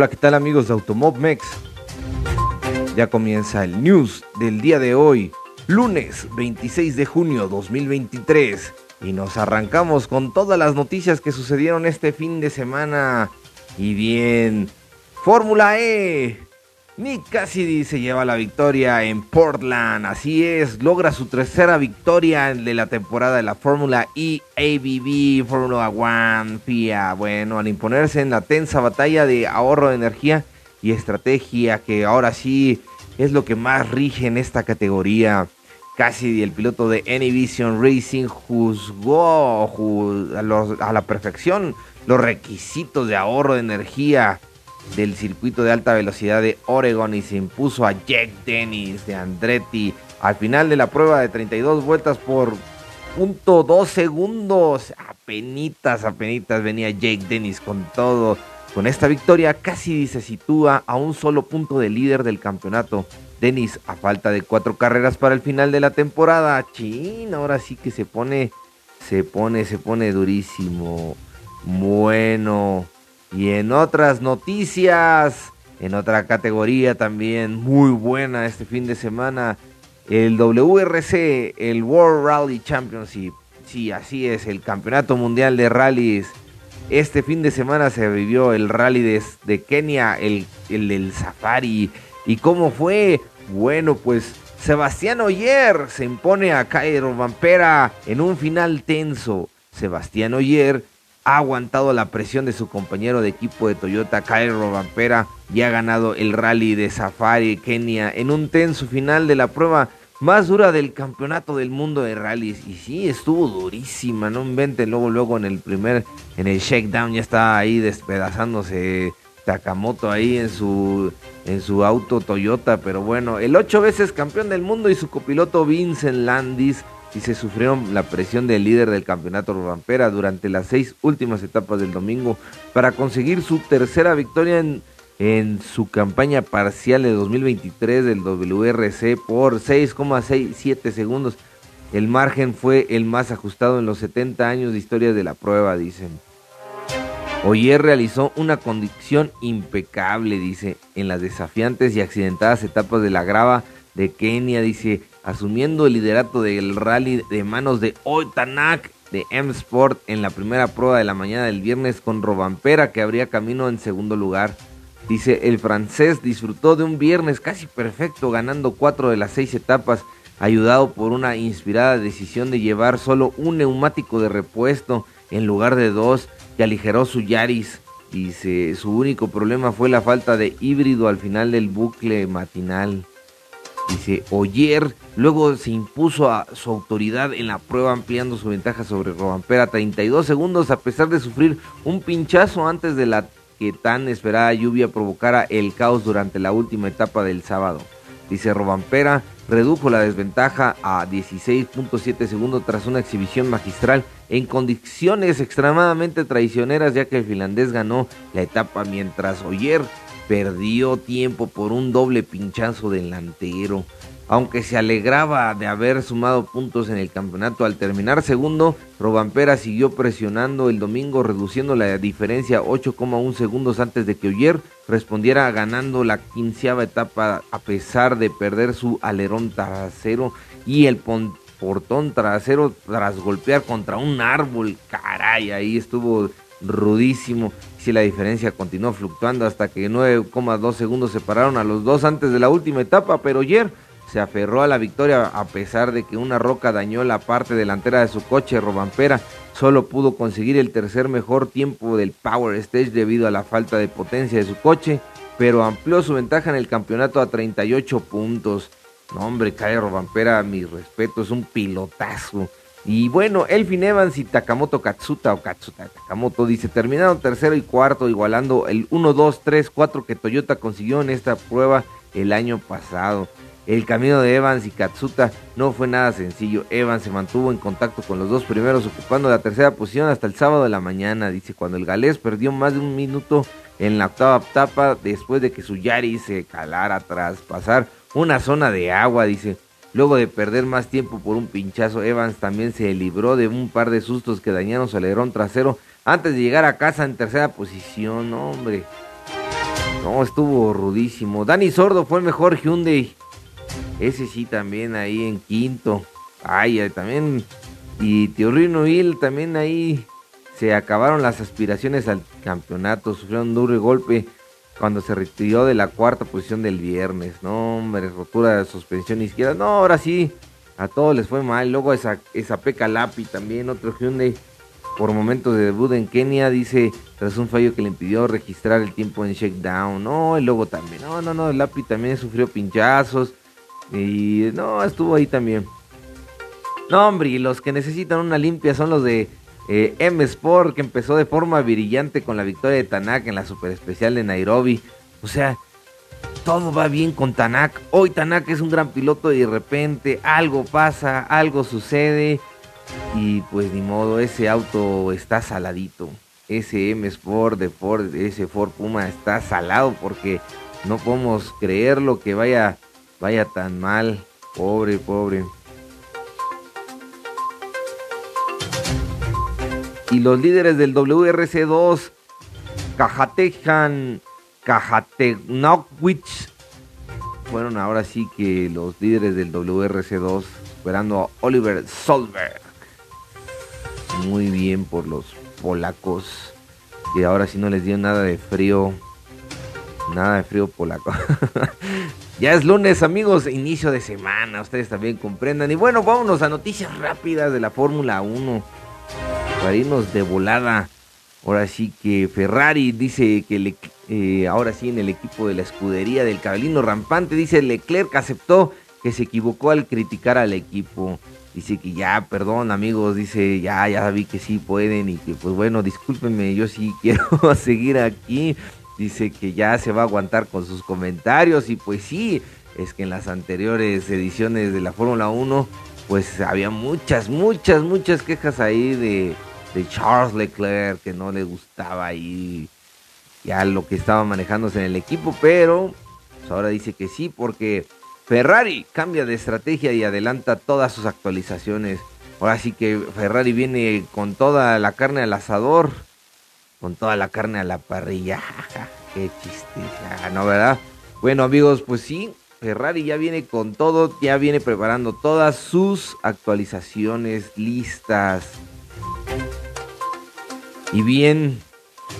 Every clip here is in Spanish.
Hola, ¿qué tal amigos de Automobmex? Ya comienza el news del día de hoy, lunes 26 de junio 2023. Y nos arrancamos con todas las noticias que sucedieron este fin de semana. Y bien, Fórmula E. Nick Cassidy se lleva la victoria en Portland. Así es, logra su tercera victoria de la temporada de la Fórmula E ABB Fórmula One FIA. Bueno, al imponerse en la tensa batalla de ahorro de energía y estrategia, que ahora sí es lo que más rige en esta categoría. Cassidy, el piloto de Anyvision Racing, juzgó a, a la perfección los requisitos de ahorro de energía del circuito de alta velocidad de Oregon y se impuso a Jack Dennis de Andretti al final de la prueba de 32 vueltas por punto dos segundos. Apenitas, apenitas venía Jake Dennis con todo. Con esta victoria casi se sitúa a un solo punto de líder del campeonato. Dennis, a falta de cuatro carreras para el final de la temporada. Chin, ahora sí que se pone, se pone, se pone durísimo. Bueno, y en otras noticias, en otra categoría también muy buena este fin de semana, el WRC, el World Rally Championship. Sí, así es, el Campeonato Mundial de Rallys. Este fin de semana se vivió el rally de, Kenia, el, el Safari. ¿Y cómo fue? Bueno, pues Sebastián Oyer se impone a Cairo Vampera en un final tenso. Sebastián Oyer ha aguantado la presión de su compañero de equipo de Toyota, Cairo Vampera, y ha ganado el rally de Safari Kenia en un tenso final de la prueba más dura del campeonato del mundo de rallies. Y sí, estuvo durísima, no inventen. Luego, luego en el primer, en el shakedown ya estaba ahí despedazándose Takamoto ahí en su, en su auto Toyota. Pero bueno, el ocho veces campeón del mundo y su copiloto Vincent Landis y se sufrieron la presión del líder del campeonato Rampera durante las seis últimas etapas del domingo para conseguir su tercera victoria en, en su campaña parcial de 2023 del WRC por 6,67 segundos. El margen fue el más ajustado en los 70 años de historia de la prueba, dicen. Oyer realizó una condición impecable, dice, en las desafiantes y accidentadas etapas de la grava de Kenia, dice, asumiendo el liderato del rally de manos de Oitanak de M-Sport en la primera prueba de la mañana del viernes con Robampera que abría camino en segundo lugar. Dice, el francés disfrutó de un viernes casi perfecto ganando cuatro de las seis etapas, ayudado por una inspirada decisión de llevar solo un neumático de repuesto en lugar de dos que aligeró su Yaris. Dice, su único problema fue la falta de híbrido al final del bucle matinal. Dice, Oyer luego se impuso a su autoridad en la prueba ampliando su ventaja sobre Robampera 32 segundos a pesar de sufrir un pinchazo antes de la que tan esperada lluvia provocara el caos durante la última etapa del sábado. Dice Robampera redujo la desventaja a 16.7 segundos tras una exhibición magistral en condiciones extremadamente traicioneras ya que el finlandés ganó la etapa mientras Oyer perdió tiempo por un doble pinchazo delantero. Aunque se alegraba de haber sumado puntos en el campeonato al terminar segundo, Robampera siguió presionando el domingo reduciendo la diferencia a 8,1 segundos antes de que Oyer respondiera ganando la quinceava etapa a pesar de perder su alerón trasero y el portón trasero tras golpear contra un árbol. Caray, ahí estuvo rudísimo. Si la diferencia continuó fluctuando hasta que 9,2 segundos separaron a los dos antes de la última etapa, pero ayer se aferró a la victoria a pesar de que una roca dañó la parte delantera de su coche. Robampera solo pudo conseguir el tercer mejor tiempo del Power Stage debido a la falta de potencia de su coche, pero amplió su ventaja en el campeonato a 38 puntos. No, hombre, Calle Robampera, mi respeto, es un pilotazo. Y bueno, Elfin Evans y Takamoto Katsuta o Katsuta Takamoto dice, terminaron tercero y cuarto igualando el 1, 2, 3, 4 que Toyota consiguió en esta prueba el año pasado. El camino de Evans y Katsuta no fue nada sencillo. Evans se mantuvo en contacto con los dos primeros ocupando la tercera posición hasta el sábado de la mañana, dice, cuando el galés perdió más de un minuto en la octava etapa después de que su Yari se calara tras pasar una zona de agua, dice. Luego de perder más tiempo por un pinchazo, Evans también se libró de un par de sustos que dañaron su alerón trasero antes de llegar a casa en tercera posición, hombre. No, estuvo rudísimo. Dani Sordo fue el mejor Hyundai. Ese sí también ahí en quinto. Ay, también. Y Teorrino Hill también ahí se acabaron las aspiraciones al campeonato. Sufrió un duro golpe cuando se retiró de la cuarta posición del viernes. No, hombre, rotura de suspensión izquierda. No, ahora sí, a todos les fue mal. Luego esa, esa Peca Lapi también, otro Hyundai por momentos de debut en Kenia, dice, tras un fallo que le impidió registrar el tiempo en shakedown. No, y luego también, no, no, no, Lapi también sufrió pinchazos. Y no, estuvo ahí también. No, hombre, y los que necesitan una limpia son los de eh, M Sport, que empezó de forma brillante con la victoria de Tanak en la super especial de Nairobi. O sea, todo va bien con Tanak. Hoy Tanak es un gran piloto y de repente algo pasa, algo sucede. Y pues ni modo, ese auto está saladito. Ese M Sport de Ford, ese Ford Puma está salado porque no podemos creer lo que vaya, vaya tan mal. Pobre, pobre. Y los líderes del WRC2, Cajatejan, Cajatenowicz, fueron ahora sí que los líderes del WRC2, esperando a Oliver Solberg. Muy bien por los polacos, que ahora sí no les dio nada de frío. Nada de frío polaco. ya es lunes, amigos, inicio de semana, ustedes también comprendan. Y bueno, vámonos a noticias rápidas de la Fórmula 1 para de volada. Ahora sí que Ferrari dice que le, eh, ahora sí en el equipo de la escudería del cabelino rampante, dice Leclerc aceptó que se equivocó al criticar al equipo. Dice que ya, perdón amigos, dice ya, ya vi que sí pueden y que pues bueno, discúlpenme, yo sí quiero seguir aquí. Dice que ya se va a aguantar con sus comentarios y pues sí, es que en las anteriores ediciones de la Fórmula 1 pues había muchas, muchas, muchas quejas ahí de, de Charles Leclerc, que no le gustaba ahí ya lo que estaba manejándose en el equipo, pero pues, ahora dice que sí, porque Ferrari cambia de estrategia y adelanta todas sus actualizaciones. Ahora sí que Ferrari viene con toda la carne al asador, con toda la carne a la parrilla. Qué chiste, ¿no verdad? Bueno amigos, pues sí, Ferrari ya viene con todo, ya viene preparando todas sus actualizaciones listas. Y bien,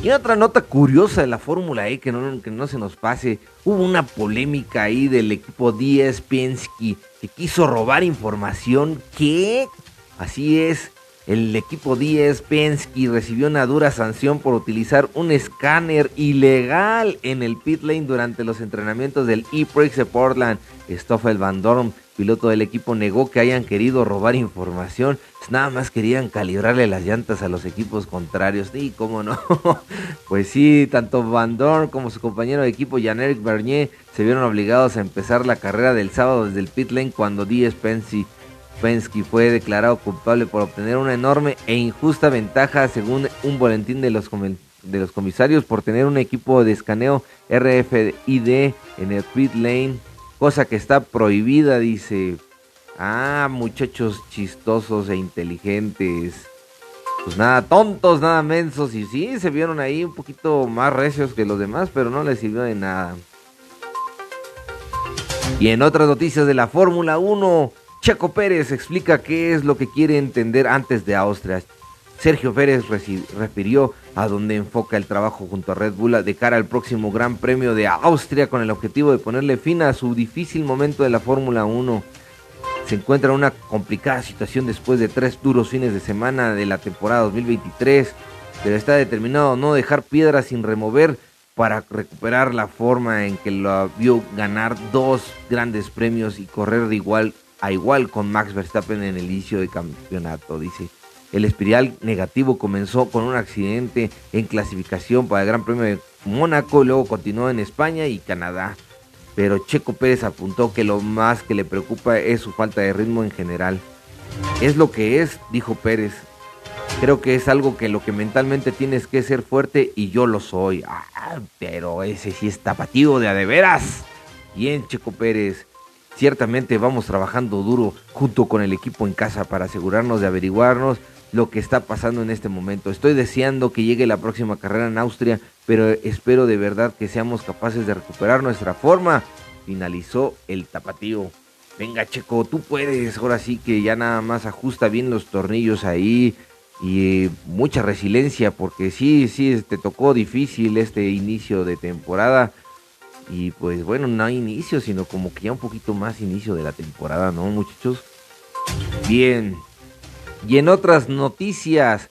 y otra nota curiosa de la Fórmula E que no, que no se nos pase, hubo una polémica ahí del equipo 10 Penske que quiso robar información. Que, así es, el equipo 10 Penske recibió una dura sanción por utilizar un escáner ilegal en el pit lane durante los entrenamientos del E-Prix de Portland. Stoffel Van Dorn piloto del equipo negó que hayan querido robar información, pues nada más querían calibrarle las llantas a los equipos contrarios. Y cómo no, pues sí, tanto Van Dorn como su compañero de equipo Jean-Eric Bernier se vieron obligados a empezar la carrera del sábado desde el pit lane cuando Díaz Penske fue declarado culpable por obtener una enorme e injusta ventaja según un boletín de los, de los comisarios por tener un equipo de escaneo RFID en el pit lane cosa que está prohibida, dice. Ah, muchachos chistosos e inteligentes. Pues nada, tontos, nada mensos. Y sí, se vieron ahí un poquito más recios que los demás, pero no les sirvió de nada. Y en otras noticias de la Fórmula 1, Checo Pérez explica qué es lo que quiere entender antes de Austria. Sergio Pérez refirió a dónde enfoca el trabajo junto a Red Bull de cara al próximo Gran Premio de Austria con el objetivo de ponerle fin a su difícil momento de la Fórmula 1. Se encuentra en una complicada situación después de tres duros fines de semana de la temporada 2023, pero está determinado a no dejar piedras sin remover para recuperar la forma en que lo vio ganar dos grandes premios y correr de igual a igual con Max Verstappen en el inicio del campeonato, dice. El espiral negativo comenzó con un accidente en clasificación para el Gran Premio de Mónaco, luego continuó en España y Canadá. Pero Checo Pérez apuntó que lo más que le preocupa es su falta de ritmo en general. Es lo que es, dijo Pérez. Creo que es algo que lo que mentalmente tienes que ser fuerte y yo lo soy. Ah, pero ese sí es tapativo de a de veras. Bien, Checo Pérez. Ciertamente vamos trabajando duro junto con el equipo en casa para asegurarnos de averiguarnos lo que está pasando en este momento. Estoy deseando que llegue la próxima carrera en Austria, pero espero de verdad que seamos capaces de recuperar nuestra forma. Finalizó el tapatío. Venga, Checo, tú puedes. Ahora sí que ya nada más ajusta bien los tornillos ahí y eh, mucha resiliencia, porque sí, sí, te tocó difícil este inicio de temporada. Y pues bueno, no hay inicio, sino como que ya un poquito más inicio de la temporada, ¿no, muchachos? Bien. Y en otras noticias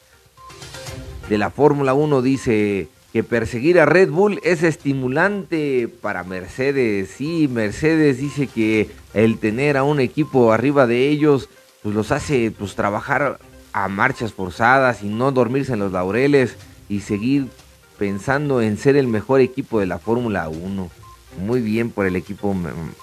de la Fórmula 1 dice que perseguir a Red Bull es estimulante para Mercedes. Sí, Mercedes dice que el tener a un equipo arriba de ellos pues los hace pues trabajar a marchas forzadas y no dormirse en los laureles y seguir pensando en ser el mejor equipo de la Fórmula 1. Muy bien por el equipo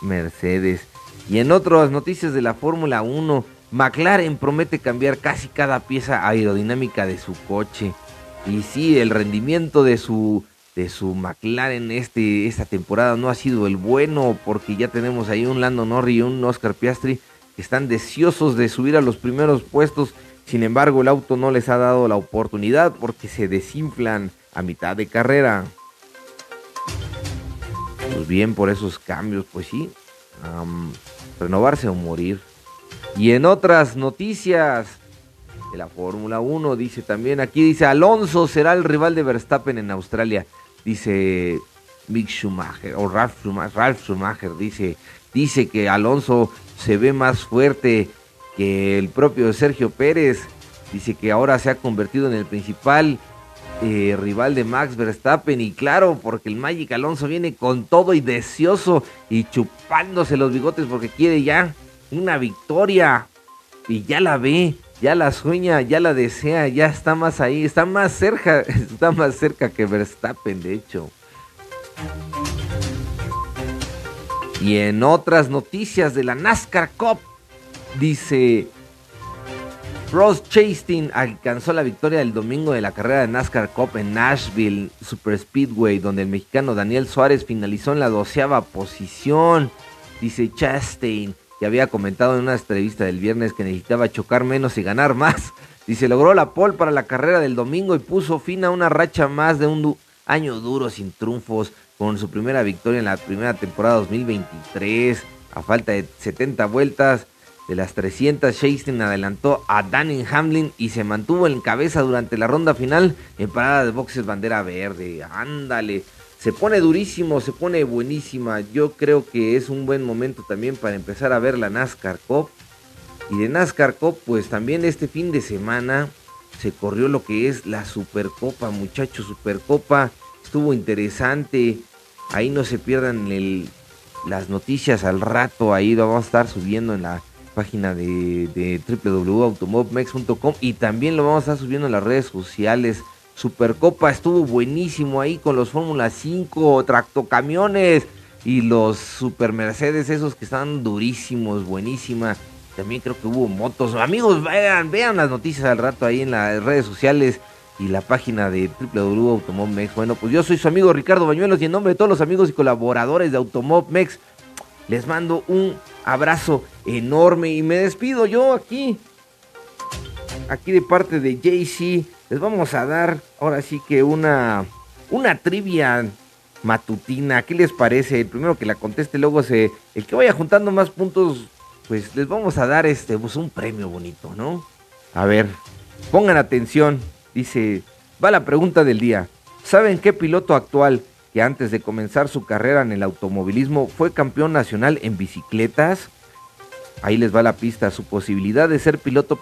Mercedes. Y en otras noticias de la Fórmula 1, McLaren promete cambiar casi cada pieza aerodinámica de su coche. Y sí, el rendimiento de su de su McLaren este, esta temporada no ha sido el bueno porque ya tenemos ahí un Lando Norris y un Oscar Piastri que están deseosos de subir a los primeros puestos. Sin embargo, el auto no les ha dado la oportunidad porque se desinflan a mitad de carrera. Pues bien, por esos cambios, pues sí, renovarse o morir. Y en otras noticias de la Fórmula 1, dice también, aquí dice, Alonso será el rival de Verstappen en Australia. Dice Mick Schumacher, o Ralf Schumacher, dice, dice que Alonso se ve más fuerte que el propio Sergio Pérez. Dice que ahora se ha convertido en el principal eh, rival de Max Verstappen. Y claro, porque el Magic Alonso viene con todo y deseoso y chupándose los bigotes porque quiere ya una victoria y ya la ve, ya la sueña, ya la desea, ya está más ahí, está más cerca, está más cerca que Verstappen, de hecho. Y en otras noticias de la NASCAR Cup, dice Ross Chastain alcanzó la victoria del domingo de la carrera de NASCAR Cup en Nashville Super Speedway, donde el mexicano Daniel Suárez finalizó en la doceava posición. Dice Chastain, que había comentado en una entrevista del viernes que necesitaba chocar menos y ganar más. Dice, logró la pole para la carrera del domingo y puso fin a una racha más de un año duro sin triunfos con su primera victoria en la primera temporada 2023 a falta de 70 vueltas. De las 300, Chastain adelantó a Danny Hamlin y se mantuvo en cabeza durante la ronda final en parada de boxes bandera verde. Ándale, se pone durísimo, se pone buenísima. Yo creo que es un buen momento también para empezar a ver la NASCAR Cup. Y de NASCAR Cup, pues también este fin de semana se corrió lo que es la Supercopa, muchachos, Supercopa. Estuvo interesante. Ahí no se pierdan las noticias al rato. Ahí lo vamos a estar subiendo en la página de, de y también lo vamos a estar subiendo en las redes sociales. Supercopa estuvo buenísimo ahí con los Fórmula 5, tractocamiones y los Super Mercedes, esos que están durísimos, buenísima. También creo que hubo motos. Amigos, vean, vean las noticias al rato ahí en las redes sociales y la página de www.automobmex. Bueno, pues yo soy su amigo Ricardo Bañuelos y en nombre de todos los amigos y colaboradores de Automobmex, les mando un abrazo enorme y me despido yo aquí. Aquí de parte de JC les vamos a dar ahora sí que una, una trivia matutina. ¿Qué les parece? El primero que la conteste, luego se, el que vaya juntando más puntos, pues les vamos a dar este, pues un premio bonito, ¿no? A ver, pongan atención. Dice, va la pregunta del día. ¿Saben qué piloto actual que antes de comenzar su carrera en el automovilismo fue campeón nacional en bicicletas? Ahí les va la pista. Su posibilidad de ser piloto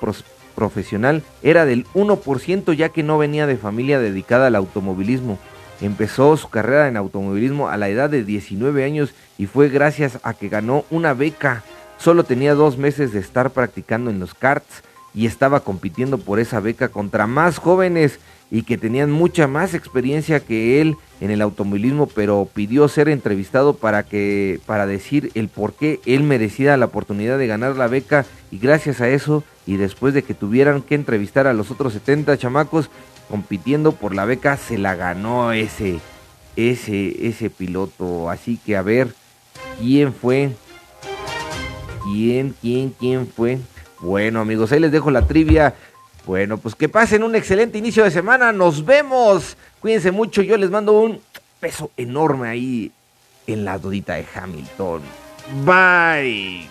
profesional era del 1% ya que no venía de familia dedicada al automovilismo. Empezó su carrera en automovilismo a la edad de 19 años y fue gracias a que ganó una beca. Solo tenía dos meses de estar practicando en los karts y estaba compitiendo por esa beca contra más jóvenes y que tenían mucha más experiencia que él en el automovilismo, pero pidió ser entrevistado para que para decir el por qué él merecía la oportunidad de ganar la beca y gracias a eso y después de que tuvieran que entrevistar a los otros 70 chamacos compitiendo por la beca, se la ganó ese, ese, ese piloto. Así que a ver, ¿quién fue? ¿Quién, quién, quién fue? Bueno amigos, ahí les dejo la trivia. Bueno, pues que pasen un excelente inicio de semana. Nos vemos. Cuídense mucho. Yo les mando un beso enorme ahí en la dudita de Hamilton. Bye.